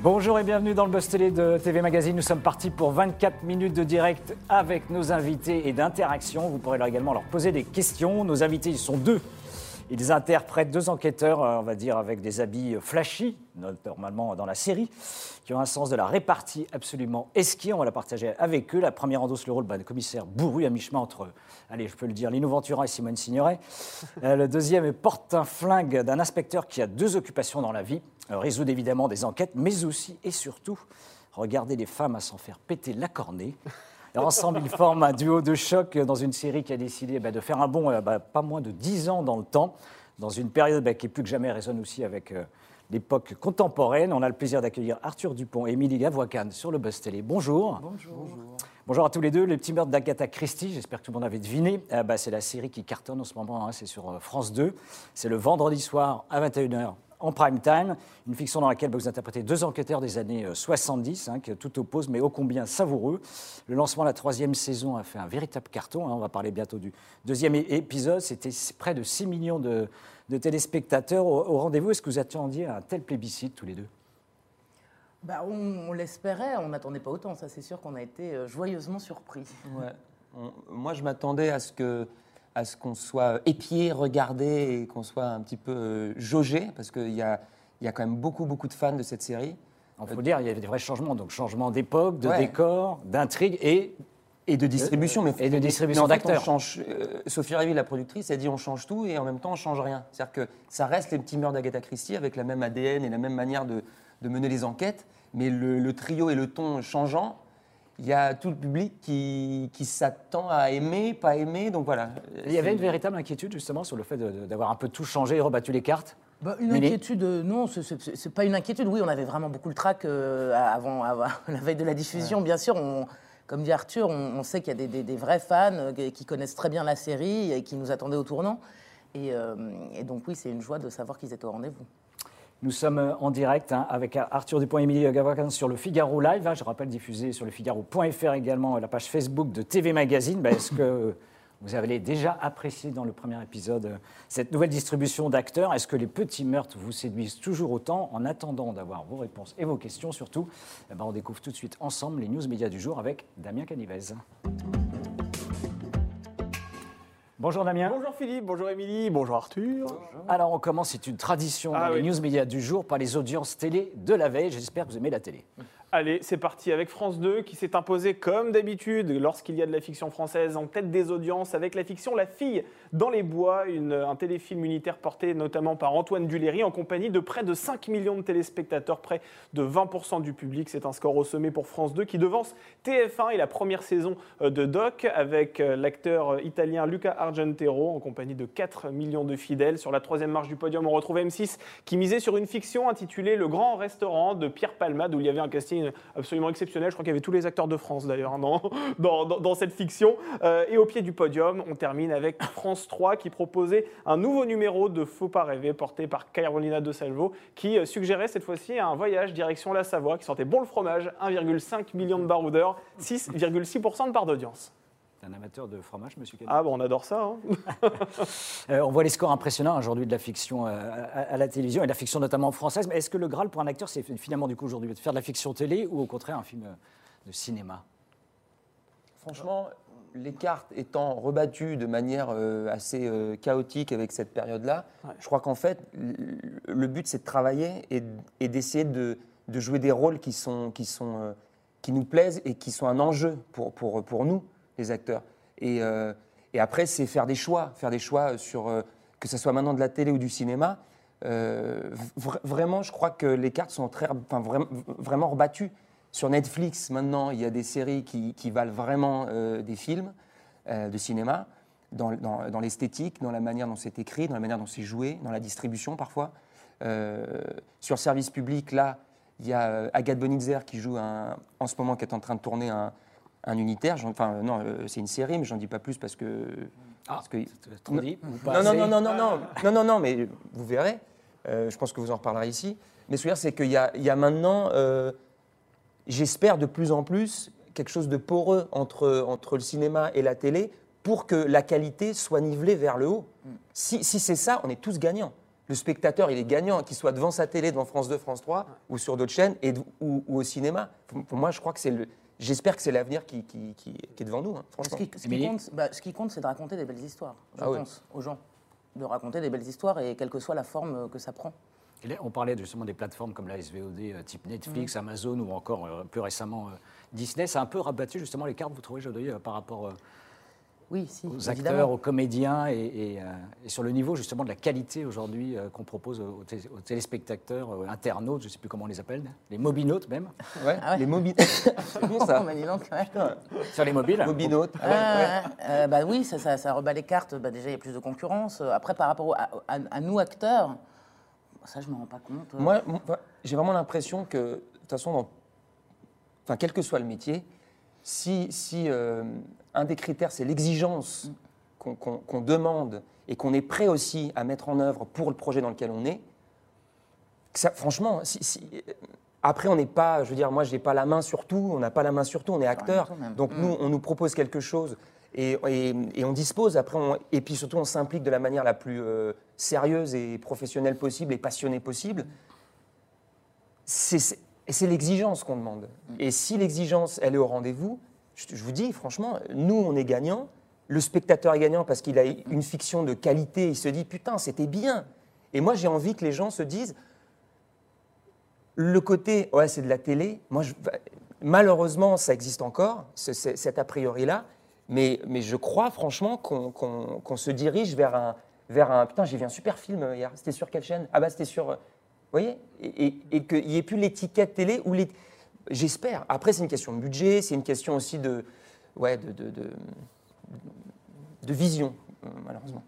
Bonjour et bienvenue dans le Buzz Télé de TV Magazine. Nous sommes partis pour 24 minutes de direct avec nos invités et d'interaction. Vous pourrez également leur poser des questions. Nos invités, ils sont deux. Ils interprètent deux enquêteurs, euh, on va dire, avec des habits flashy, normalement dans la série, qui ont un sens de la répartie absolument esquier. On va la partager avec eux. La première endosse le rôle bah, de commissaire bourru à mi-chemin entre, allez, je peux le dire, Lino Ventura et Simone Signoret. Euh, le deuxième porte un flingue d'un inspecteur qui a deux occupations dans la vie, euh, résoudre évidemment des enquêtes, mais aussi et surtout regarder les femmes à s'en faire péter la cornée. Et ensemble, ils forment un duo de choc dans une série qui a décidé bah, de faire un bond euh, bah, pas moins de 10 ans dans le temps, dans une période bah, qui plus que jamais résonne aussi avec euh, l'époque contemporaine. On a le plaisir d'accueillir Arthur Dupont et Émilie Gavoican sur le Buzz Télé. Bonjour. Bonjour. Bonjour à tous les deux. Les petits meurtres d'Agatha Christie, j'espère que tout le monde avait deviné. Euh, c'est la série qui cartonne en ce moment, hein. c'est sur France 2. C'est le vendredi soir à 21h en prime time, une fiction dans laquelle vous interprétez deux enquêteurs des années 70, euh, hein, que tout oppose, mais ô combien savoureux. Le lancement de la troisième saison a fait un véritable carton. Hein. on va parler bientôt du deuxième épisode. C'était près de 6 millions de, téléspectateurs au, rendez-vous. Est-ce que vous attendiez un tel plébiscite tous les deux? Bah, on, l'espérait, on n'attendait pas autant, ça c'est sûr qu'on a été euh, joyeusement surpris. moi je m'attendais à ce que à ce qu'on soit épié, regardé et qu'on soit un petit peu euh, jaugé, parce qu'il y a, y a quand même beaucoup, beaucoup de fans de cette série. Il faut dire, il y a des vrais changements, donc changement d'époque, de décor, d'intrigue et et de distribution, mais et de distribution d'acteurs. Euh, Sophie Révy, la productrice, elle dit on change tout et en même temps on change rien. C'est-à-dire que ça reste les petits mœurs d'Agatha Christie avec la même ADN et la même manière de, de mener les enquêtes, mais le, le, trio et le ton changeant, il y a tout le public qui, qui s'attend à aimer, pas aimer. Donc voilà. Il y avait une véritable inquiétude justement sur le fait d'avoir un peu tout changé et rebattu les cartes bah, une inquiétude, euh, non, ce n'est pas une inquiétude. Oui, on avait vraiment beaucoup le trac euh, avant, la veille de la diffusion. Bien sûr, on, comme dit Arthur, on, sait qu'il y a des, des, vrais fans euh, qui connaissent très bien la série et qui nous attendaient au tournant. Et, et donc oui, c'est une joie de savoir qu'ils étaient au rendez-vous. Nous sommes euh, en direct hein, avec Arthur Dupont et Émilie Gavacan sur le Figaro Live. Hein, je rappelle, diffusé sur le Figaro.fr également, la page Facebook de TV Magazine. Ben, est-ce que vous avez déjà apprécié dans le premier épisode euh, cette nouvelle distribution d'acteurs? Est-ce que les petits meurtres vous séduisent toujours autant? En attendant d'avoir vos réponses et vos questions surtout, eh ben, on découvre tout de suite ensemble les news médias du jour avec Damien Canivez. Bonjour Damien. Bonjour Philippe, bonjour Émilie, bonjour Arthur. Alors on commence, c'est une tradition dans ah les news médias du jour par les audiences télé de la veille. J'espère que vous aimez la télé. Allez, c'est parti avec France 2 qui s'est imposé comme d'habitude lorsqu'il y a de la fiction française en tête des audiences avec la fiction La fille dans les bois, un téléfilm unitaire porté notamment par Antoine Duléry en compagnie de près de 5 millions de téléspectateurs, près de 20% du public. C'est un score au sommet pour France 2 qui devance TF1 et la première saison euh, de Doc avec euh, l'acteur euh, italien Luca Argentero en compagnie de 4 millions de fidèles. Sur la troisième marche du podium, on retrouve M6 qui misait sur une fiction intitulée Le Grand Restaurant de Pierre Palmade où il y avait un casting absolument exceptionnel. Je crois qu'il y avait tous les acteurs de France d'ailleurs hein, dans, cette fiction. Euh, et au pied du podium, on termine avec France 3 qui proposait un nouveau numéro de Faut pas rêver porté par Carolina De Salvo qui euh, suggérait cette fois-ci un voyage direction la Savoie qui sentait bon le fromage, 1,5 million de baroudeurs, 6,6% de part d'audience un amateur de fromage, monsieur Ah, bon, on adore ça. Hein. Euh, on voit les scores impressionnants aujourd'hui de la fiction euh, à, la télévision, et de la fiction notamment française. Mais est-ce que le Graal pour un acteur, c'est finalement du coup aujourd'hui de faire de la fiction télé ou au contraire un film euh, de cinéma? Franchement, les cartes étant rebattues de manière assez chaotique avec cette période-là, je crois qu'en fait, le but c'est de travailler et, d'essayer de, jouer des rôles qui, sont, qui, sont, qui nous plaisent et qui sont un enjeu pour, pour, pour nous les acteurs. Et, euh, et après, c'est faire des choix, faire des choix sur euh, que ce soit maintenant de la télé ou du cinéma. Euh, vraiment, je crois que les cartes sont très, enfin, vraiment, vraiment rebattues. Sur Netflix, maintenant, il y a des séries qui, valent vraiment des films de cinéma, dans, l'esthétique, dans la manière dont c'est écrit, dans la manière dont c'est joué, dans la distribution parfois. sur service public, là, il y a Agathe Bonitzer qui joue un, en ce moment, qui est en train de tourner un, un unitaire. Enfin, non, euh, c'est une série, mais j'en dis pas plus parce que. Ah, parce que... non, dit, non, non, non, non, non, non, non, non, non, mais vous verrez. Euh, je pense que vous en reparlerez ici. Mais ce que je veux dire, c'est qu'il y, y, a maintenant, euh, j'espère de plus en plus, quelque chose de poreux entre, entre le cinéma et la télé pour que la qualité soit nivelée vers le haut. Si, si c'est ça, on est tous gagnants. Le spectateur, il est gagnant, qu'il soit devant sa télé, devant France 2, France 3, ou sur d'autres chaînes, et, ou au cinéma. Pour, pour moi, je crois que c'est le. J'espère que c'est l'avenir qui, qui- qui- qui est devant nous, hein, Ce franchement. qui, ce qui compte, bah, ce qui compte, c'est de raconter des belles histoires, je Ah oui. aux gens. De raconter des belles histoires et quelle que soit la forme euh, que ça prend. Et là, on parlait justement des plateformes comme la SVOD euh, type Netflix, Amazon ou encore euh, plus récemment euh, Disney. Ça a un peu rabattu justement les cartes, vous trouvez, Jodoy, euh, par rapport euh, Oui, si, aux évidemment. acteurs, aux comédiens et, et, euh, et sur le niveau justement de la qualité aujourd'hui euh, qu'on propose aux, té- aux téléspectateurs, aux internautes, je ne sais plus comment on les appelle, les mobinautes même, Ouais, Ah ouais. Les mobiles. c'est bon ça. Oh, sur les mobiles. Mobinautes. Ah ouais, Ah. Euh, bah oui, ça, ça, ça rebat les cartes. Bah, déjà, il y a plus de concurrence. Euh, Après, par rapport à, à- à nous, acteurs, ça, je ne me rends pas compte. Euh, Moi, moi, j'ai vraiment l'impression que, de toute façon, dans- enfin, quel que soit le métier, si, si euh, un des critères, c'est l'exigence qu'on qu'on- demande et qu'on est prêt aussi à mettre en œuvre pour le projet dans lequel on est, ça, franchement, si, si- euh, après, on n'est pas, je veux dire, moi, je n'ai pas la main sur tout, on n'a pas la main sur tout, on est acteur. tout, même. Donc, nous, on nous propose quelque chose et, et- et on dispose, après, on- et puis surtout, on s'implique de la manière la plus euh, sérieuse et professionnelle possible et passionnée possible. Et c'est l'exigence qu'on demande. Et si l'exigence, elle est au rendez-vous, je, je vous dis, franchement, nous, on est gagnant. Le spectateur est gagnant parce qu'il a une fiction de qualité. Il se dit, putain, c'était bien. Et moi, j'ai envie que les gens se disent, le côté, ouais, c'est de la télé. Moi, je- malheureusement, ça existe encore, ce- ce- cet a priori-là. Mais, mais je crois, franchement, qu'on qu'on- qu'on se dirige vers un, vers un. Putain, j'ai vu un super film euh, hier. C'était sur quelle chaîne? Ah, bah, c'était sur. Vous voyez Et, qu'il n'y ait plus l'étiquette télé ou les. J'espère. Après, c'est une question de budget, c'est une question aussi de. Ouais, de. de, vision, malheureusement.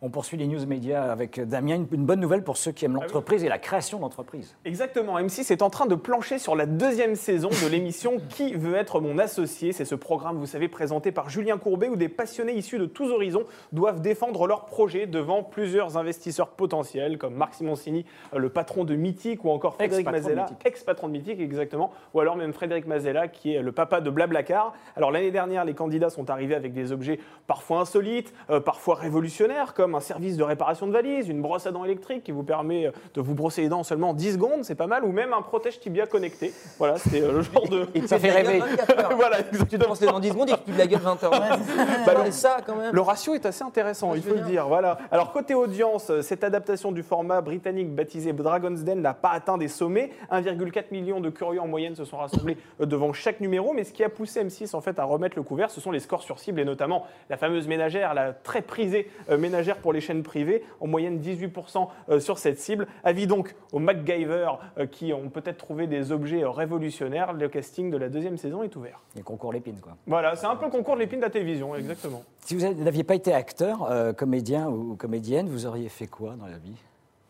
On poursuit les news médias avec Damien. Une, bonne nouvelle pour ceux qui aiment l'entreprise et la création d'entreprise. Exactement, M6 est en train de plancher sur la deuxième saison de l'émission Qui veut être mon associé? C'est ce programme, vous savez, présenté par Julien Courbet où des passionnés issus de tous horizons doivent défendre leurs projets devant plusieurs investisseurs potentiels comme Marc Simoncini, euh, le patron de Mythique ou encore Frédéric Mazella, ex-patron de Mythique exactement, ou alors même Frédéric Mazella qui est le papa de Blablacar. Alors l'année dernière, les candidats sont arrivés avec des objets parfois insolites, euh, parfois révolutionnaires comme un service de réparation de valises, une brosse à dents électrique qui vous permet euh, de vous brosser les dents en seulement 10 secondes, c'est pas mal, ou même un protège tibia connecté. Voilà, c'était euh, le genre de... Et Ça fait rêver. 24 heures. voilà, Tu te exactement. penses dans 10 secondes et tu de la gueule 20 heures. Bah, c'est ça, quand même. Le ratio est assez intéressant, il faut le dire. Voilà. Alors côté audience, euh, cette adaptation du format britannique baptisé Dragon's Den n'a pas atteint des sommets. 1,4 million de curieux en moyenne se sont rassemblés devant chaque numéro. Mais ce qui a poussé M6 en fait à remettre le couvert, ce sont les scores sur cible et notamment la fameuse ménagère, la très prisée euh, pour les chaînes privées, en moyenne 18% euh, sur cette cible. Avis donc aux MacGyver euh, qui ont peut-être trouvé des objets euh, révolutionnaires. Le casting de la deuxième saison est ouvert. Les concours l'épine, quoi. Voilà, c'est un peu le concours de l'épine de la télévision, exactement. Si vous n'aviez pas été acteur, euh, comédien ou comédienne, vous auriez fait quoi dans la vie?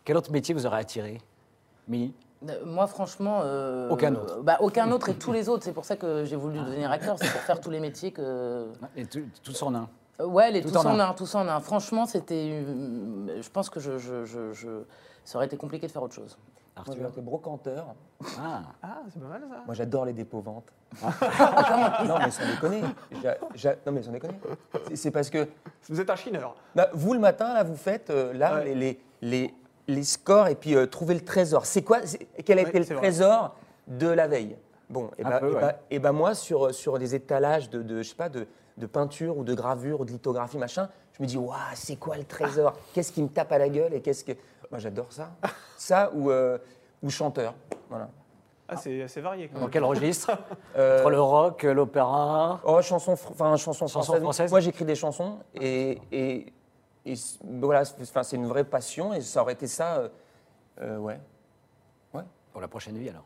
Quel autre métier vous aurait attiré? Mini Moi, franchement. euh, Aucun autre. bah, aucun autre et tous les autres. C'est pour ça que j'ai voulu devenir acteur. C'est pour faire tous les métiers que. Et tout, tout en un. Euh, Ouais, les Tout tous en en un. un, tous en un. Franchement, c'était. euh, Je pense que je, je- je- je- ça aurait été compliqué de faire autre chose. Moi, Arthur j'aurais été brocanteur. Ah, Ah, c'est pas mal ça. Moi, j'adore les dépôts-ventes. non, mais sans déconner. J'a- j'a- Non, mais sans déconner. C'est- C'est parce que Vous êtes un chineur. bah, vous, le matin, là, vous faites euh, là, Ouais. les, les, les, les scores et puis euh, trouver le trésor. C'est quoi c'est- Quel a Ouais, été le vrai. trésor de la veille? Bon, et Un bah, peu, et ouais. bah- et bah, moi, sur, sur des étalages de, de, je sais pas, de, de peinture ou de gravure ou de lithographie, machin, je me dis, waouh, c'est quoi le trésor? Qu'est-ce qui me tape à la gueule et qu'est-ce que. Moi, j'adore ça. Ça ou, euh, ou chanteur. Voilà. Ah, c'est assez varié quand dans même. quel registre? Euh, Entre le rock, l'opéra? Oh, chanson, fr- enfin, chanson Chanson française. française? Moi, j'écris des chansons et, et, et voilà, c'est enfin, c'est une vraie passion et ça aurait été ça, euh, euh, ouais. Pour la prochaine vie, alors.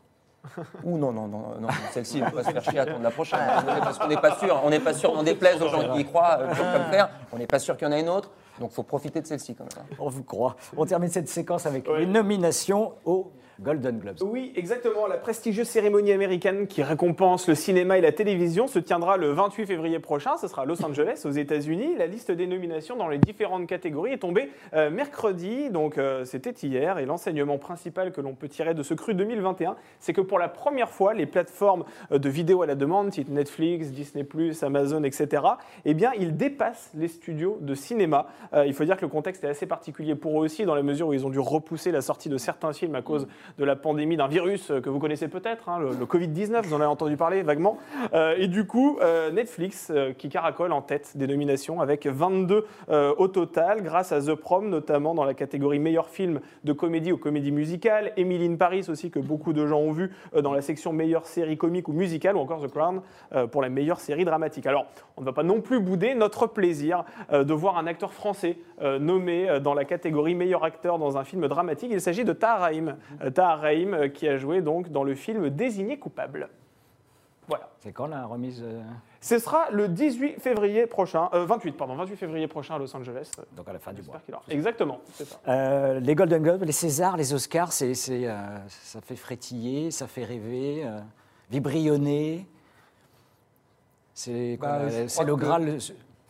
Ou non, non, non, non, celle-ci, on va pas se faire chier à attendre la prochaine. parce qu'on n'est pas sûr, on n'est pas sûr, on déplaise aux gens qui y croient, euh, comme faire, on n'est pas sûr qu'il y en a une autre, donc il faut profiter de celle-ci quand même. On vous croit. On termine cette séquence avec Ouais. les nominations aux Golden Globes. Oui, exactement. La prestigieuse cérémonie américaine qui récompense le cinéma et la télévision se tiendra le 28 février prochain. Ce sera à Los Angeles, aux États-Unis. La liste des nominations dans les différentes catégories est tombée euh, mercredi, donc euh, c'était hier. Et l'enseignement principal que l'on peut tirer de ce cru 2021, c'est que pour la première fois, les plateformes euh, de vidéo à la demande, type Netflix, Disney+, Amazon, etc., eh bien, ils dépassent les studios de cinéma. Il faut dire que le contexte est assez particulier pour eux aussi, dans la mesure où ils ont dû repousser la sortie de certains films à cause de la pandémie d'un virus euh, que vous connaissez peut-être, hein, le, le Covid-19, vous en avez entendu parler vaguement. Euh, et du coup, euh, Netflix qui caracole en tête des nominations avec 22 euh, au total, grâce à The Prom, notamment dans la catégorie meilleur film de comédie ou comédie musicale, Emily in Paris aussi, que beaucoup de gens ont vu dans la section meilleure série comique ou musicale, ou encore The Crown pour la meilleure série dramatique. Alors, on ne va pas non plus bouder notre plaisir de voir un acteur français nommé dans la catégorie meilleur acteur dans un film dramatique. Il s'agit de Tahar Tahar Rahim, euh, qui a joué donc dans le film Désigné coupable. Voilà. C'est quand la remise euh, Ce sera le 18 février prochain, euh, 28 pardon, 28 février prochain à Los Angeles. Donc à la fin du mois. Aura- Exactement, c'est ça. Euh, les Golden Globes, les Césars, les Oscars, c'est, euh, ça fait frétiller, ça fait rêver, euh, vibrionner. C'est, quoi, Bah, le que- Graal.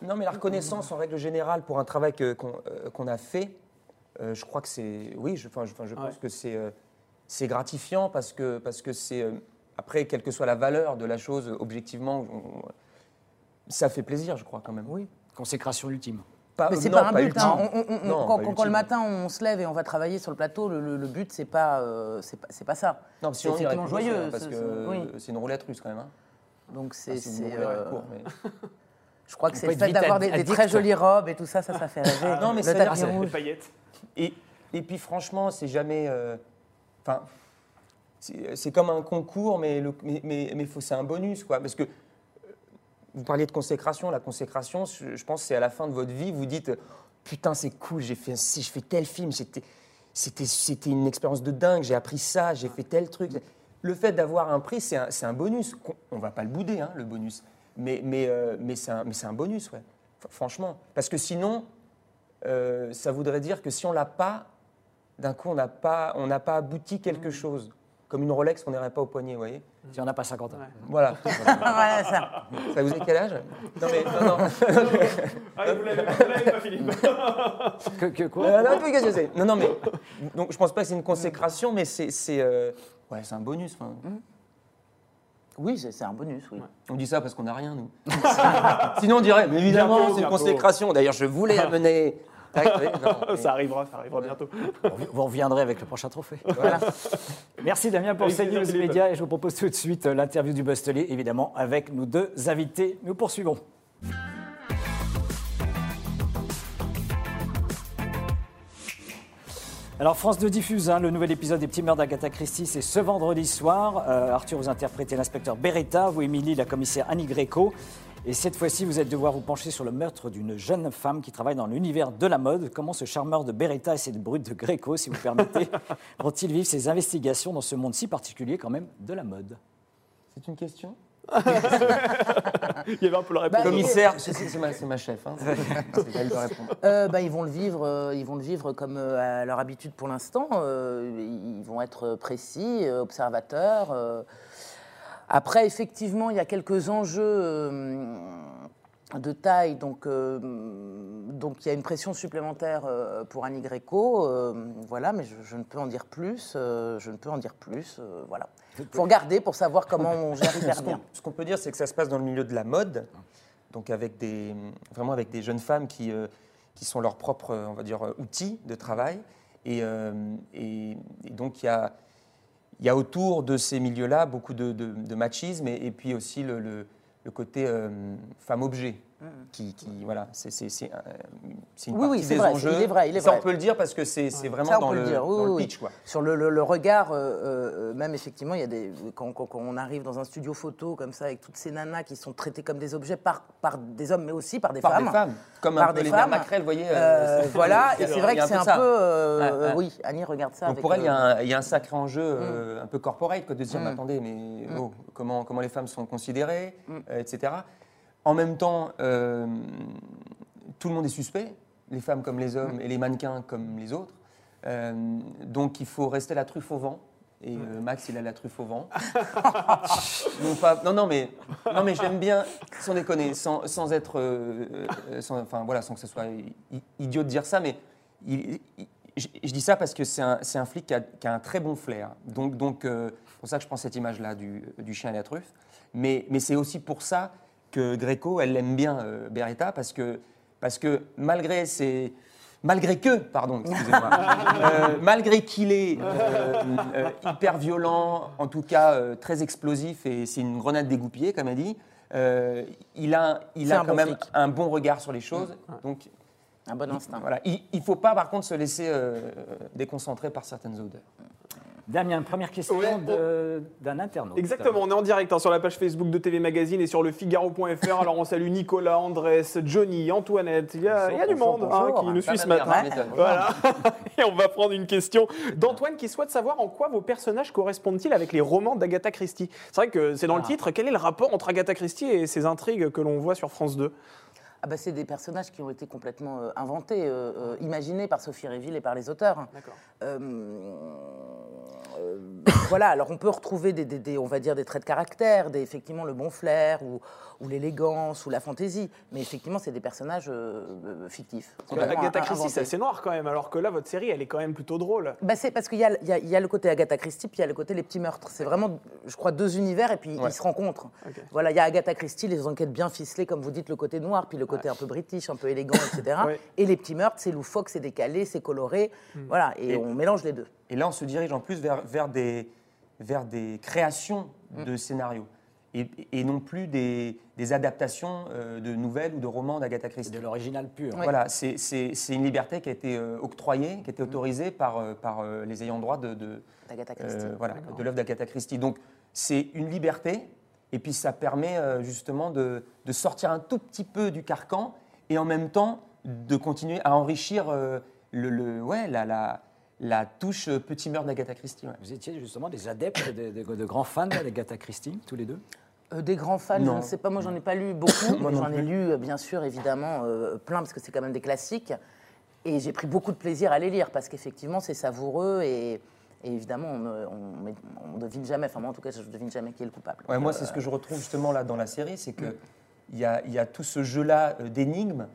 Non, mais la reconnaissance en règle générale pour un travail qu'on euh, a fait, euh, je crois que c'est. Oui, je, enfin, je, pense Ouais. que c'est euh, c'est gratifiant parce que parce que c'est. euh, après, quelle que soit la valeur de la chose, objectivement, on- ça fait plaisir, je crois, quand même. Oui. Consécration ultime. Pas, Mais c'est pas un but. ultime. hein. On- on- on- Non, quand, pas quand- quand le matin on se lève et on va travailler sur le plateau, le, le- le but c'est pas, euh, c'est pas, c'est pas ça. Non, c'est effectivement joyeux. Parce c'est- que c'est- oui. c'est une roulette russe, quand même. hein. Donc c'est, euh, mais- je crois que c'est le fait d'avoir des, très jolies robes et tout ça, ça, ça fait rêver. non, mais le tapis rouge. Les paillettes. Et, et puis franchement, c'est jamais. euh, Enfin, c'est c'est comme un concours, mais, mais, mais, mais c'est un bonus, quoi. Parce que euh, vous parliez de consécration. La consécration, je, pense, c'est à la fin de votre vie, vous dites Putain, c'est cool, j'ai fait, si je fais tel film, c'était, une expérience de dingue, j'ai appris ça, j'ai fait tel truc. Le fait d'avoir un prix, c'est un, un bonus. On va pas le bouder, hein, le bonus. Mais, mais, euh, mais, c'est un, un bonus, ouais. Franchement. Parce que sinon, euh, ça voudrait dire que si on l'a pas, d'un coup, on n'a pas, on n'a pas abouti quelque chose. Comme une Rolex qu'on n'irait pas au poignet, vous voyez Si on n'a pas 50 ans. Ouais. Voilà. Voilà, ça. ça vous est quel âge? Non, mais non, non. Ah, vous l'avez vous l'avez pas, Philippe Que, que quoi? Euh, non, qu'est-ce que c'est non, non, mais donc je pense pas que c'est une consécration, mais c'est, c'est, euh, ouais, c'est un bonus. enfin. Oui, c'est, c'est un bonus, oui. On dit ça parce qu'on n'a rien, nous. Sinon, on dirait, mais évidemment, Bientôt, c'est une bientôt. consécration. D'ailleurs, je voulais amener. Tac, oui, non, mais- Ça arrivera, ça arrivera bientôt. Vous reviendrez avec le prochain trophée. Voilà. Merci Damien pour Avec plaisir, CNews Philippe. Média et je vous propose tout de suite euh, l'interview du Bustelier, évidemment, avec nos deux invités. Nous poursuivons. Alors France 2 diffuse hein, le nouvel épisode des Petits Mœurs d'Agatha Christie, c'est ce vendredi soir. Euh, Arthur, vous interprétez l'inspecteur Beretta, vous Émilie, la commissaire Annie Greco. Et cette fois-ci, vous êtes devoir vous pencher sur le meurtre d'une jeune femme qui travaille dans l'univers de la mode. Comment ce charmeur de Beretta et cette brute de Greco, si vous permettez, vont-ils vivre ces investigations dans ce monde si particulier quand même de la mode? C'est une question? Il y avait un peu le réponse. Bah, Commissaire, c'est, ma, chef. Hein. C'est à elle de répondre. Euh, bah, ils vont le vivre, euh, ils vont le vivre comme euh, à leur habitude pour l'instant. Euh, ils vont être précis, euh, observateurs. Après, effectivement, il y a quelques enjeux euh, de taille, donc euh, donc il y a une pression supplémentaire euh, pour Annie Greco. euh, voilà, mais je, je ne peux en dire plus. je ne peux en dire plus. voilà. Il faut regarder pour savoir comment on gère hyper bien. ce qu'on peut dire, c'est que ça se passe dans le milieu de la mode, donc avec des, vraiment avec des jeunes femmes qui, qui sont leurs propres, on va dire, outils de travail. Et, et- et donc, il y a, il y a autour de ces milieux-là beaucoup de, machisme et, puis aussi le côté euh, femme-objet. Qui, qui- voilà, c'est, euh, une Oui, oui, partie c'est des vrai, enjeux. il est vrai, il est ça, vrai. on peut le dire parce que c'est, c'est vraiment Ça, dans, le, le dire, oui, dans le oui, pitch. Quoi. Sur le, le- le regard, euh, euh, même effectivement, il y a des quand, quand- quand on arrive dans un studio photo comme ça avec toutes ces nanas qui sont traitées comme des objets par, par des hommes, mais aussi par des Par femmes. des femmes, comme Par un peu des les femmes. Macrel, vous voyez. Euh, c'est- voilà, et c'est vrai que c'est un peu, euh, Ouais, ouais. euh, oui, Annie regarde ça. Donc avec, pour elle, il y, a euh, un, il y a un sacré enjeu euh, un peu corporate, quoi, de se dire, Mm. attendez, mais oh, comment, comment les femmes sont considérées, Mm. euh, etc. En même temps, euh, tout le monde est suspect, les femmes comme les Mm. hommes et les mannequins comme les autres. Euh, donc il faut rester la truffe au vent Et euh, Max, il a la truffe au vent. non, pas- non, non, mais, non, mais j'aime bien, sans déconner, sans, sans être. sans, enfin, voilà, sans que ce soit i- idiot de dire ça, mais il- il- je, je dis ça parce que c'est un, un flic qui a, qui a un très bon flair. Donc, donc c'est pour ça que je prends cette image-là du, du chien et la truffe. Mais, mais c'est aussi pour ça que Greco, elle aime bien euh, Beretta, parce que, parce que malgré ses. Malgré que, pardon, excusez-moi, euh, malgré qu'il est euh, euh, hyper violent, en tout cas euh, très explosif, et c'est une grenade dégoupillée, comme elle dit, euh, il a, il a quand bon même flic. un bon regard sur les choses. Donc Un bon instinct. voilà, il ne faut pas par contre se laisser euh, déconcentrer par certaines odeurs. Damien, première question Ouais, d'un internaute. Exactement, on est en direct hein, sur la page Facebook de TV Magazine et sur le Figaro.fr. Alors on salue Nicolas, Andrés, Johnny, Antoinette. Il y a, il y a du Bonjour, monde hein, qui nous Pas suit ce matin. Voilà. Et on va prendre une question d'Antoine qui souhaite savoir en quoi vos personnages correspondent-ils avec les romans d'Agatha Christie? C'est vrai que c'est dans le Ah. titre. Quel est le rapport entre Agatha Christie et ces intrigues que l'on voit sur France 2 Ah bah, c'est des personnages qui ont été complètement euh, inventés, euh, euh, imaginés par Sophie Réville et par les auteurs. Voilà, alors on peut retrouver des, des- des- on va dire des traits de caractère, des, effectivement le bon flair ou, ou l'élégance ou la fantaisie, mais effectivement c'est des personnages fictifs. Agatha Christie, c'est assez noir quand même, alors que là, votre série, elle est quand même plutôt drôle. Bah, c'est parce qu'il y, a- y y le côté Agatha Christie, puis il y a le côté les petits meurtres. C'est vraiment, je crois, deux univers et puis Ouais. ils se rencontrent. Voilà, il y a Agatha Christie, les enquêtes bien ficelées, comme vous dites, le côté noir, puis le côté un peu british, un peu élégant, etc. Ouais. Et les petits meurtres, c'est loufoque, c'est décalé, c'est coloré. Voilà, et, Et- on mélange les deux. Et là, on se dirige en plus vers, vers, des, vers des créations de scénarios et, et non plus des, des adaptations euh, de nouvelles ou de romans d'Agatha Christie. de l'original pur. Oui. Voilà, c'est c'est- c'est une liberté qui a été euh, octroyée, qui a été autorisée par, euh, par euh, les ayants droit de, euh, voilà, de l'œuvre d'Agatha Christie. Donc, c'est une liberté, et puis ça permet euh, justement de, de sortir un tout petit peu du carcan, et en même temps de continuer à enrichir euh, le, le- ouais, la, la, la touche euh, petit meurtre d'Agatha Christie. ouais. Vous étiez justement des adeptes, de, de- de grands fans d'Agatha Christie, tous les deux? Euh, des grands fans, je Non. ne sais pas, moi j'en ai pas lu beaucoup, Moi mais j'en ai lu bien sûr évidemment euh, plein parce que c'est quand même des classiques. Et j'ai pris beaucoup de plaisir à les lire parce qu'effectivement c'est savoureux et, et évidemment on ne on, met- on devine jamais, enfin moi en tout cas je ne devine jamais qui est le coupable. Ouais, moi, c'est ce que je retrouve justement là dans la série, c'est que il y a, il y a tout ce jeu-là euh, d'énigmes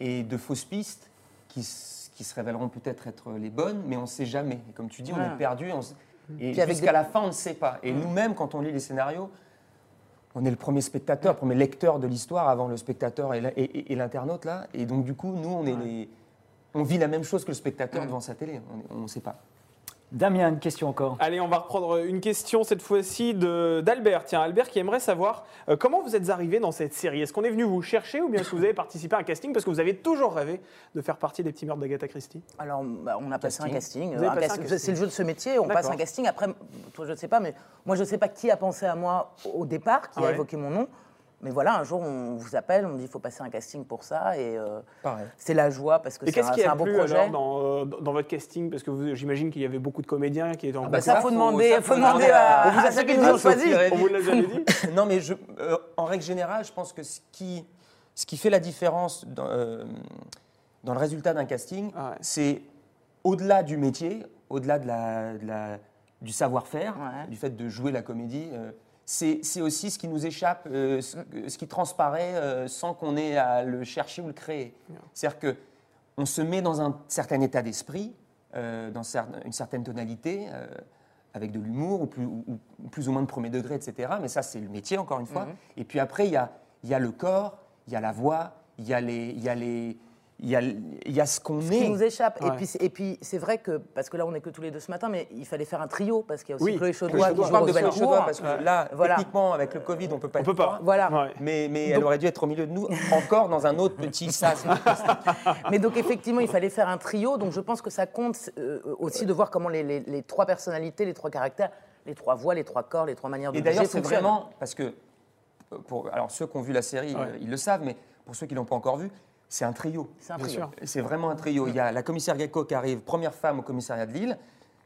et de fausses pistes qui, se révéleront peut-être être les bonnes, mais on ne sait jamais. Et comme tu dis, on est perdu, on s- et jusqu'à des- la fin, on ne sait pas. Et nous-mêmes, quand on lit les scénarios, on est le premier spectateur, le premier lecteur de l'histoire avant le spectateur et l'internaute là. Et donc du coup, nous, on est les, on vit la même chose que le spectateur devant sa télé. On ne sait pas. Damien, une question encore. Allez, on va reprendre une question cette fois-ci de- d'Albert. Tiens, Albert qui aimerait savoir euh, comment vous êtes arrivé dans cette série? Est-ce qu'on est venu vous chercher ou bien est-ce que vous avez participé à un casting? Parce que vous avez toujours rêvé de faire partie des petits meurtres d'Agatha Christie Alors, bah, on a passé un casting. Casting. casting. C'est le jeu de ce métier, on passe un casting. Après, toi, je ne sais pas, mais moi, je ne sais pas qui a pensé à moi au départ, qui a Ouais. évoqué mon nom. Mais voilà, un jour, on vous appelle, on me dit il faut passer un casting pour ça. Et euh, c'est la joie parce que c'est qu'est-ce un, qui a un beau plu projet. alors dans, euh, dans votre casting? Parce que j'imagine qu'il y avait beaucoup de comédiens qui étaient en bah, Bah, ça, ça, faut faut- demander, ça, faut faut demander à, à- à à ceux qui nous ont choisis. Réville. On vous l'a jamais dit? Non, mais je, euh, en règle générale, je pense que ce qui, ce qui fait la différence dans, euh, dans le résultat d'un casting, Ah ouais. c'est au-delà du métier, au-delà de la, de la- du savoir-faire, Ouais. du fait de jouer la comédie. C'est aussi ce qui nous échappe, euh, ce, ce qui transparaît euh, sans qu'on ait à le chercher ou le créer. C'est-à-dire que on se met dans un certain état d'esprit, euh, dans une certaine tonalité, avec de l'humour, ou plus, ou- ou plus ou moins de premier degré, etc. Mais ça, c'est le métier, encore une fois. Mhm. Et puis après, il y a, il y a le corps, il y a la voix, il y a, les, il y a, les, il y a, il y a ce qu'on Ce qui est. nous échappe. Ouais. Et puis, c'est- et puis c'est vrai que, parce que là on n'est que tous les deux ce matin, mais il fallait faire un trio, parce qu'il y a aussi Oui, Chloé Chaudois qui Chaudois. Je joue parle de Chloé Chaudois parce que là, Voilà. techniquement, avec le Covid, on ne peut pas On être peut pas. trois. Voilà. Ouais. Mais, mais elle aurait dû être au milieu de nous, encore dans un autre petit sas. Mais donc effectivement, il fallait faire un trio. Donc je pense que ça compte euh, aussi de voir comment les, les- les trois personnalités, les trois caractères, les trois voix, les trois corps, les trois manières de Et d'ailleurs, c'est vraiment parce que euh, pour alors ceux qui ont vu la série, Ouais. euh, ils le savent, mais pour ceux qui l'ont pas encore vu, c'est un trio. C'est un Bien trio. sûr. C'est vraiment un trio. Il y a la commissaire Gecko qui arrive, première femme au commissariat de Lille.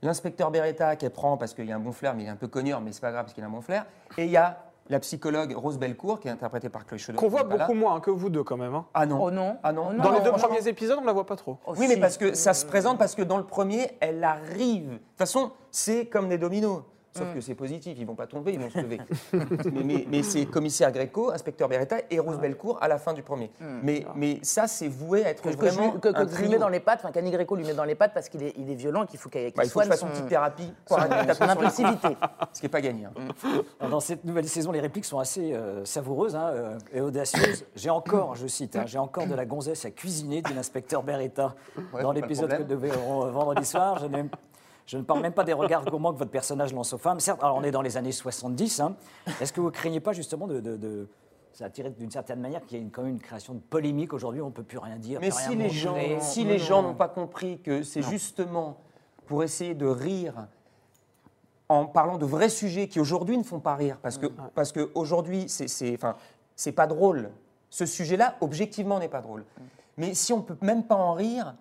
L'inspecteur Beretta qu'elle prend parce qu'il y a un bon flair, mais il est un peu cogneur, mais c'est pas grave parce qu'il a un bon flair. Et il y a la psychologue Rose Belcourt, qui est interprétée par Chloé Chaudot. Qu'on voit qui beaucoup moins que vous deux quand même. hein. Ah non. Oh non. Ah non. Oh Dans non, les deux premiers épisodes, on ne la voit pas trop. Oh, Oui, mais parce que ça se présente parce que dans le premier, elle arrive. De toute façon, c'est comme des dominos. Sauf que c'est positif, ils vont pas tomber, ils vont se lever. mais mais- mais c'est commissaire Gréco, inspecteur Beretta et Rose Belcourt à la fin du premier. Mais, mais ça, c'est voué à être. Que, vraiment lui- que- que un lui mets dans les pattes, enfin qu'Annie Greco lui met dans les pattes parce qu'il est, il est violent, qu'il faut qu'il Bah, il faut une son, petite thérapie pour son impulsivité. Ce qui n'est pas gagné. hein. Dans cette nouvelle saison, les répliques sont assez euh, savoureuses hein, euh, et audacieuses. J'ai encore, je cite, hein, j'ai encore de la gonzesse à cuisiner, dit l'inspecteur Beretta Ouais, dans l'épisode de que devait euh, vendredi soir. Je, n'aime- je ne parle même pas des regards gourmands que votre personnage lance aux femmes. Certes, alors on est dans les années 70. hein. Est-ce que vous craignez pas justement de, de, de- ça a tiré d'une certaine manière qu'il y ait une, quand même une création de polémique aujourd'hui On ne peut plus rien dire. Mais si les gens, si les gens n'ont pas compris que c'est justement pour essayer de rire en parlant de vrais sujets qui aujourd'hui ne font pas rire, parce que parce que aujourd'hui c'est enfin c'est pas drôle. Ce sujet-là, objectivement, n'est pas drôle. Mais si on peut même pas en rire,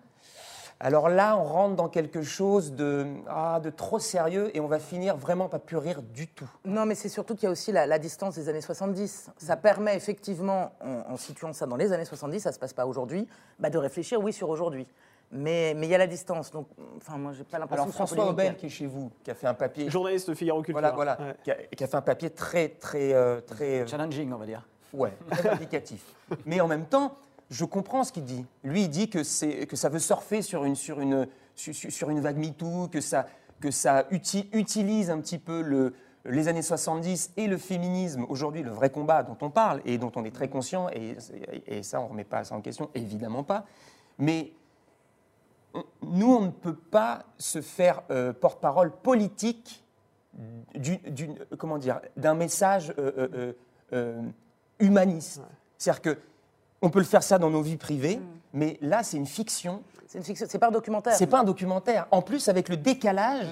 alors là, on rentre dans quelque chose de ah, de trop sérieux et on va finir vraiment pas plus rire du tout. Non, mais c'est surtout qu'il y a aussi la, la distance des années 70. Ça permet effectivement, en, en situant ça dans les années 70, ça se passe pas aujourd'hui, bah, de réfléchir, oui, sur aujourd'hui. Mais mais il y a la distance. Donc, enfin, moi, j'ai pas l'impression Alors François. Aubel qui est chez vous, qui a fait un papier, Journaliste de Figaro Culture. voilà, voilà, Ouais. qui, a, qui a fait un papier très très euh, très euh, Challenging, on va dire. Ouais, très indicatif. Mais en même temps, je comprends ce qu'il dit. Lui, il dit que, que ça veut surfer sur une, sur une, sur, une vague MeToo, que ça, que ça uti- utilise un petit peu le, les années 70 et le féminisme, aujourd'hui, le vrai combat dont on parle et dont on est très conscient, et, et ça, on ne remet pas ça en question, évidemment pas. Mais on- nous, on ne peut pas se faire euh, porte-parole politique d'un message euh, euh, euh, euh, humaniste. C'est-à-dire que on peut le faire ça dans nos vies privées, mais là, c'est une fiction. C'est une fiction, c'est pas un documentaire. C'est pas un documentaire. En plus, avec le décalage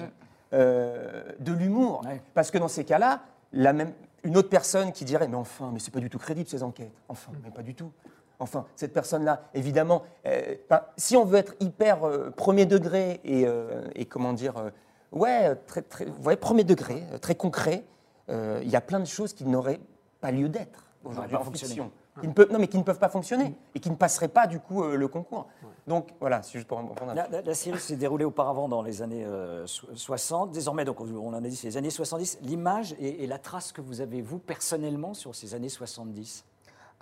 euh, de l'humour, Ouais. parce que dans ces cas-là, la même, une autre personne qui dirait, mais enfin, mais c'est pas du tout crédible ces enquêtes. Enfin, mais pas du tout. Enfin, cette personne-là, évidemment, euh, ben, si on veut être hyper euh, premier degré et, euh, et comment dire, euh, ouais, très, très, ouais, premier degré, très concret, euh, il y a plein de choses qui n'auraient pas lieu d'être aujourd'hui en fonctionner. Qui ne peuvent, non, mais qui ne peuvent pas fonctionner et qui ne passeraient pas du coup euh, le concours. Donc voilà, c'est juste pour répondre à La, la- la série s'est déroulée auparavant dans les années euh, so- 60. Désormais, donc, on en a dit, c'est les années 70. L'image et, et la trace que vous avez, vous, personnellement, sur ces années 70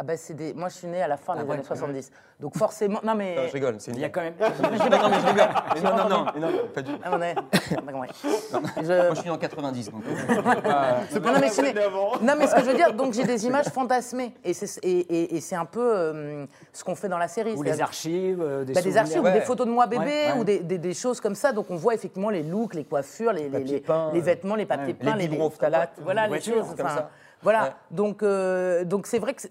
Ah ben, c'est des... Moi, je suis né à la fin Ah des ouais. années 70. Donc forcément... Non, mais... Non, je rigole, c'est une Il y a quand même. non, mais je rigole. Mais non, non, non, non, pas du tout. Ah, on est- D'accord, ouais. Je- Moi, je suis en 90, donc. euh, pas- Non, non, mais non, mais ce que je veux dire, donc j'ai des images fantasmées. Et c'est et, et- et c'est un peu euh, ce qu'on fait dans la série. Ou les archives, euh, des Bah, des archives ou des photos de moi bébé Ouais, ouais. ou des, des- des choses comme ça. Donc on voit effectivement les looks, les coiffures, les, les, papiers les- peints, les euh, vêtements, les papiers ouais. peints, Les phtalates, voilà les les choses. comme ça. Voilà. Ouais. Donc euh, donc c'est vrai que c-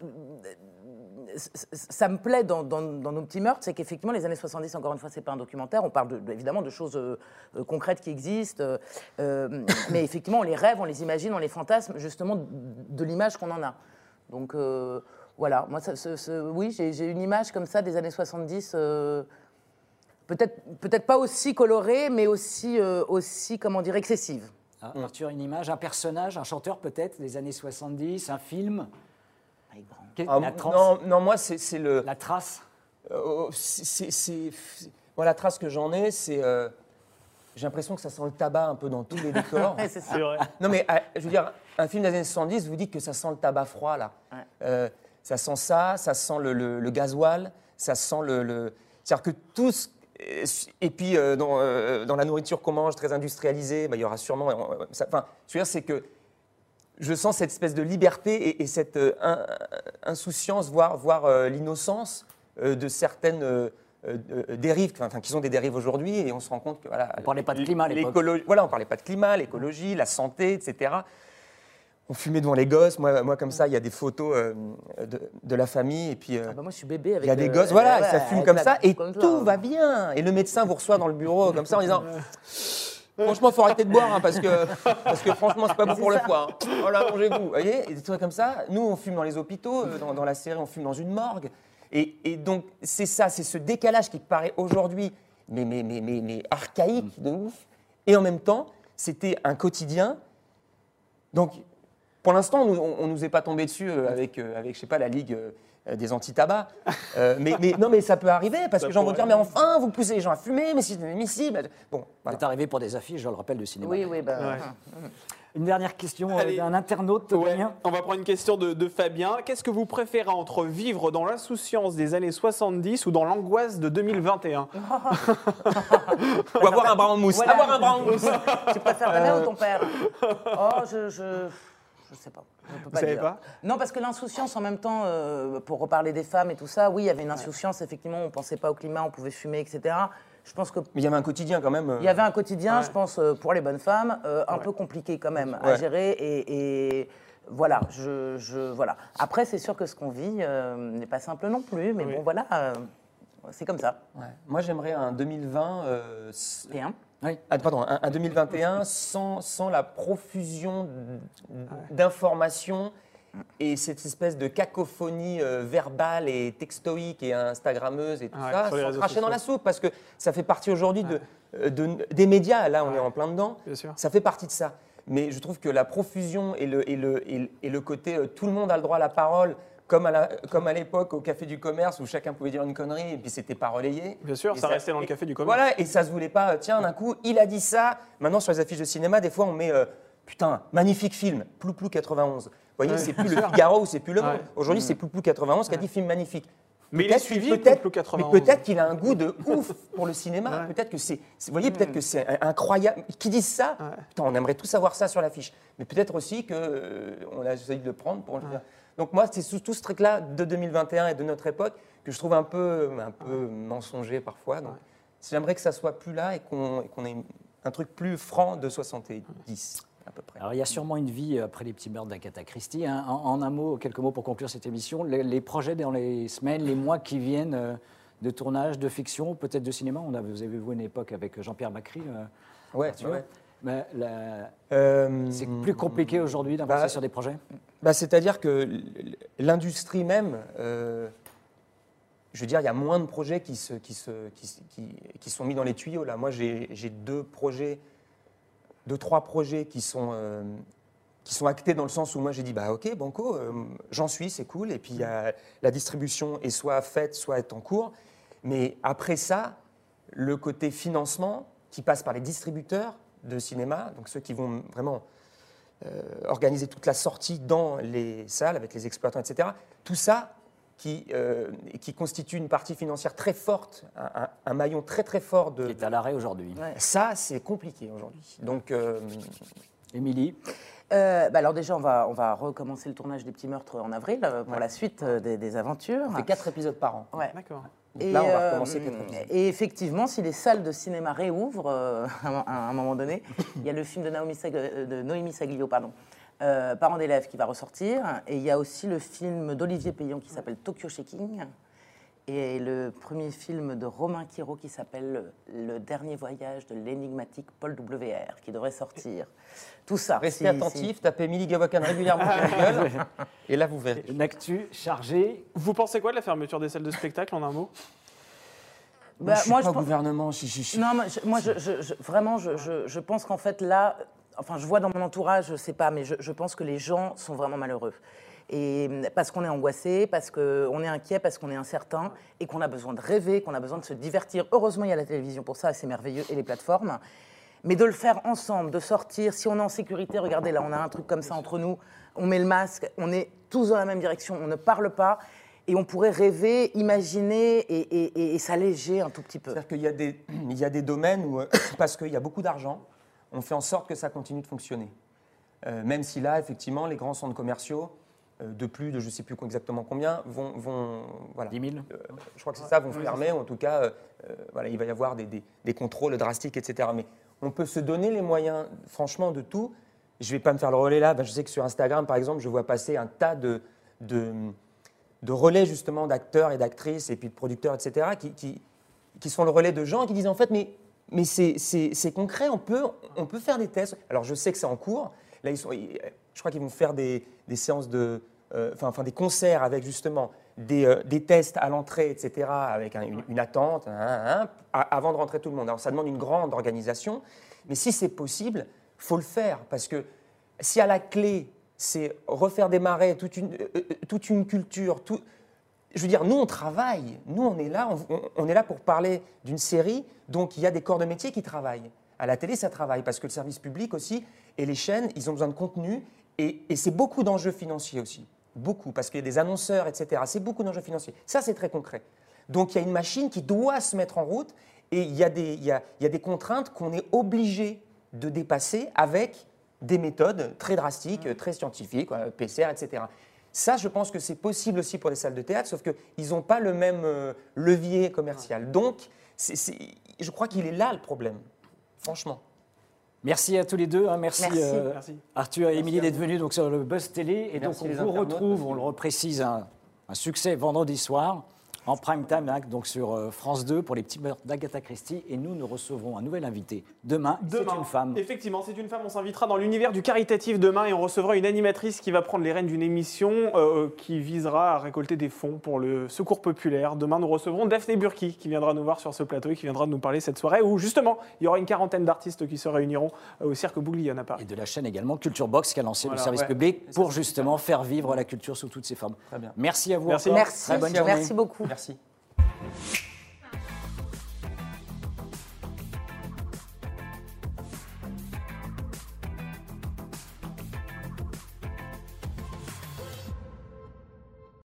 ça me plaît dans, dans- dans nos petits meurtres, c'est qu'effectivement les années 70, encore une fois, c'est pas un documentaire. On parle de- de- évidemment de choses euh, euh, concrètes qui existent, euh, euh, mais effectivement on les rêve, on les imagine, on les fantasme justement de, de l'image qu'on en a. Donc euh, voilà, moi ça- ce- ce- oui, j'ai une image comme ça des années 70. euh, Peut-être peut pas aussi colorée, mais aussi, euh, aussi comment dire, excessive. Ah, Arthur, une image, un personnage, un chanteur peut-être des années 70, un film Qu'est- Ah, la, trace, non, non, moi, c'est c'est le. la trace Euh, c'est- c'est- Moi, la trace que j'en ai, c'est. euh, J'ai l'impression que ça sent le tabac un peu dans tous les décors. C'est vrai. Non, mais euh, je veux dire, un film des années 70, vous dites que ça sent le tabac froid, là. Ouais. Euh, ça sent ça, ça sent le, le- le gasoil, ça sent le. le- C'est-à-dire que tout ce- Et puis, euh, dans, euh, dans la nourriture qu'on mange, très industrialisée, bah, il y aura sûrement. euh, Enfin, je veux dire, c'est que je sens cette espèce de liberté et, et cette euh, in- insouciance, voire, voire l'innocence de certaines dérives, enfin, qui sont des dérives aujourd'hui, et on se rend compte que voilà. On parlait pas de climat à l'époque. l'écolo- Voilà, on parlait pas de climat, l'écologie, la santé, etc. On fumait devant les gosses. Moi, moi comme ça, il y a des photos euh, de, de la famille, et puis. euh, Ah bah moi, je suis bébé avec. il y a des euh, gosses, voilà, ouais, ça fume comme la- ça, et comme ça. tout va bien. Et le médecin vous reçoit dans le bureau comme ça en disant Franchement, faut arrêter de boire hein, parce, que, parce que franchement, c'est pas bon pour le ça. foie. hein. Voilà, mangez-vous. Vous voyez Et des trucs comme ça. Nous, on fume dans les hôpitaux, dans, dans la série, on fume dans une morgue. Et, et donc, c'est ça, c'est ce décalage qui paraît aujourd'hui, mais, mais, mais, mais, mais archaïque de ouf. Et en même temps, c'était un quotidien. Donc, Pour l'instant, on, ne nous est pas tombé dessus euh, avec, euh, avec, je sais pas, la Ligue euh, des anti-tabac. mais, mais, non, mais ça peut arriver parce que les gens vont dire, mais enfin, vous poussez les gens à fumer, mais c'est inadmissible. Bon, voilà. C'est arrivé pour des affiches, je le rappelle, de cinéma. Oui, oui, bah, Une dernière question d'un internaute. on va prendre une question de, de Fabien. Qu'est-ce que vous préférez entre vivre dans l'insouciance des années 70 ou dans l'angoisse de 2021 Ou avoir un bras en mousse. Avoir un bras en mousse. tu préfères ta mère ou ton père? Oh, je... je... Je sais pas. Je peux pas Vous savez pas? Non, parce que l'insouciance, en même temps, euh, pour reparler des femmes et tout ça, oui, il y avait une insouciance, effectivement, on pensait pas au climat, on pouvait fumer, etc. Je pense que. Mais il y avait un quotidien quand même. Il y avait un quotidien, je pense, euh, pour les bonnes femmes, euh, un peu compliqué quand même à gérer et, voilà, je, voilà. Après, c'est sûr que ce qu'on vit n'est pas simple non plus, mais bon, voilà, c'est comme ça. Moi, j'aimerais un 2020. et un? Oui. Ah, pardon, un, 2021 sans, sans, la profusion d'informations et cette espèce de cacophonie euh, verbale et textoïque et instagrammeuse et tout ça, sans cracher dans la soupe, parce que ça fait partie aujourd'hui euh, de, des médias, là on est en plein dedans, ça fait partie de ça. Mais je trouve que la profusion et le, et le, et le côté euh, tout le monde a le droit à la parole, comme à, l'époque au Café du Commerce où chacun pouvait dire une connerie et puis c'était pas relayé. Bien sûr, ça, restait dans le Café du Commerce. Voilà, et ça se voulait pas, tiens, d'un coup, il a dit ça. Maintenant, sur les affiches de cinéma, des fois, on met, euh, putain, magnifique film, Plouplou 91. Vous voyez, c'est plus le Figaro ou c'est plus le Monde. Aujourd'hui, c'est Plouplou 91 qui a dit film magnifique. Mais il est suivi peut-être, 91. Mais peut-être qu'il a un goût de ouf pour le cinéma. Peut-être que c'est, vous voyez, peut-être que c'est incroyable. Qui disent ça Putain, on aimerait tous savoir ça sur l'affiche. Mais peut-être aussi qu'on euh, on a essayé de le prendre pour. Donc moi, c'est tout ce truc-là de 2021 et de notre époque que je trouve un peu, un peu mensonger parfois. Donc j'aimerais que ça soit plus là et qu'on ait un truc plus franc de 70. À peu près. Alors, il y a sûrement une vie après les petits meurtres d'Agatha Christie. Hein. En, un mot, quelques mots pour conclure cette émission. Les, projets dans les semaines, les mois qui viennent euh, de tournage, de fiction, peut-être de cinéma? On a, vous avez vu une époque avec Jean-Pierre Bacry. Euh, ouais, euh, c'est plus compliqué aujourd'hui d'avancer bah, sur des projets? bah, C'est-à-dire que l'industrie même, euh, je veux dire, il y a moins de projets qui, se, qui, se, qui, qui, sont mis dans les tuyaux. Là. Moi, j'ai deux projets, deux, trois projets qui sont, euh, qui sont actés dans le sens où moi, j'ai dit, bah, OK, Banco, j'en suis, c'est cool. Et puis, la distribution est soit faite, soit est en cours. Mais après ça, le côté financement qui passe par les distributeurs, de cinéma, donc ceux qui vont vraiment euh, organiser toute la sortie dans les salles avec les exploitants, etc. Tout ça qui, euh, qui constitue une partie financière très forte, un, maillon très très fort de. Qui est à l'arrêt aujourd'hui. Ça, c'est compliqué aujourd'hui. Donc. Euh, Émilie bah alors déjà, on va, on va recommencer le tournage des petits meurtres en avril pour la suite des, des, aventures. On fait quatre épisodes par an. Ouais. D'accord. Et, là, on va recommencer euh, Et effectivement, si les salles de cinéma réouvrent euh, à un moment donné, il y a le film de, Naomi euh, de Noémie Saglio, pardon, Parents d'élèves, qui va ressortir. Et il y a aussi le film d'Olivier Payon qui s'appelle Tokyo Shaking. Et le premier film de Romain Quiro qui s'appelle Le dernier voyage de l'énigmatique Paul W.R. qui devrait sortir. Tout ça. Restez attentif, tapez Milly Gavocan régulièrement Google. Et là, vous verrez. Une actu chargée. Vous pensez quoi de la fermeture des salles de spectacle en un mot? Bah, je suis moi, pas je au gouvernement. Si, Non, moi, je, vraiment, je, pense qu'en fait, là, enfin, je vois dans mon entourage, je sais pas, mais je, pense que les gens sont vraiment malheureux. Et parce qu'on est angoissé, parce qu'on est inquiet, parce qu'on est incertain, et qu'on a besoin de rêver, qu'on a besoin de se divertir. Heureusement, il y a la télévision pour ça, c'est merveilleux, et les plateformes. Mais de le faire ensemble, de sortir, si on est en sécurité, regardez là, on a un truc comme ça entre nous, on met le masque, on est tous dans la même direction, on ne parle pas, et on pourrait rêver, imaginer et, s'alléger un tout petit peu. C'est-à-dire qu'il y, y a des domaines où, parce qu'il y a beaucoup d'argent, on fait en sorte que ça continue de fonctionner. Euh, même si là, effectivement, les grands centres commerciaux, euh, de plus de je ne sais plus exactement combien, vont. vont voilà, 10 000 euh, Je crois que c'est ça, vont fermer, ou en tout cas, euh, voilà, il va y avoir des, des, contrôles drastiques, etc. Mais on peut se donner les moyens, franchement, de tout. Je ne vais pas me faire le relais là, ben, je sais que sur Instagram, par exemple, je vois passer un tas de, de, de relais, justement, d'acteurs et d'actrices, et puis de producteurs, etc., qui, qui, qui, sont le relais de gens qui disent, en fait, mais, mais c'est concret, on peut, on peut faire des tests. Alors, je sais que c'est en cours. Là, je crois qu'ils vont faire des, séances de, euh, enfin, des concerts avec justement des, euh, tests à l'entrée, etc., avec une, attente, hein, hein, hein, avant de rentrer tout le monde. Alors ça demande une grande organisation, mais si c'est possible, faut le faire parce que si à la clé c'est refaire démarrer toute une, euh, toute une culture. Je veux dire, nous, on travaille. Nous, on est là, on, on est là pour parler d'une série. Donc, il y a des corps de métier qui travaillent. À la télé, ça travaille parce que le service public aussi et les chaînes, ils ont besoin de contenu. Et, et c'est beaucoup d'enjeux financiers aussi. Beaucoup, parce qu'il y a des annonceurs, etc. C'est beaucoup d'enjeux financiers. Ça, c'est très concret. Donc, il y a une machine qui doit se mettre en route et il y a des, il y a, il y a des contraintes qu'on est obligé de dépasser avec des méthodes très drastiques, très scientifiques, quoi, PCR, etc. Ça, je pense que c'est possible aussi pour les salles de théâtre, sauf qu'ils n'ont pas le même euh, levier commercial. Donc, je crois qu'il est là le problème, franchement. Merci à tous les deux. hein. Merci, Merci. euh, Merci. Arthur et Émilie d'être venus donc, sur le Buzz Télé. Et Merci donc, on vous retrouve, on le reprécise, un, un succès vendredi soir en prime time, hein, donc sur euh, France 2 pour les petits meurtres d'Agatha Christie. Et nous, nous recevrons un nouvel invité demain. C'est Demain. une femme. Effectivement, c'est une femme. On s'invitera dans l'univers du caritatif demain et on recevra une animatrice qui va prendre les rênes d'une émission euh, qui visera à récolter des fonds pour le secours populaire. Demain, nous recevrons Daphné Burki qui viendra nous voir sur ce plateau et qui viendra nous parler cette soirée où justement il y aura une quarantaine d'artistes qui se réuniront euh, au cirque Bouglione à Paris. Et de la chaîne également Culture Box qui a lancé Voilà, le service ouais. public pour c'est justement faire vivre la culture sous toutes ses formes. Très bien. Merci à vous. Merci. Merci, Très bonne journée. merci beaucoup. Merci.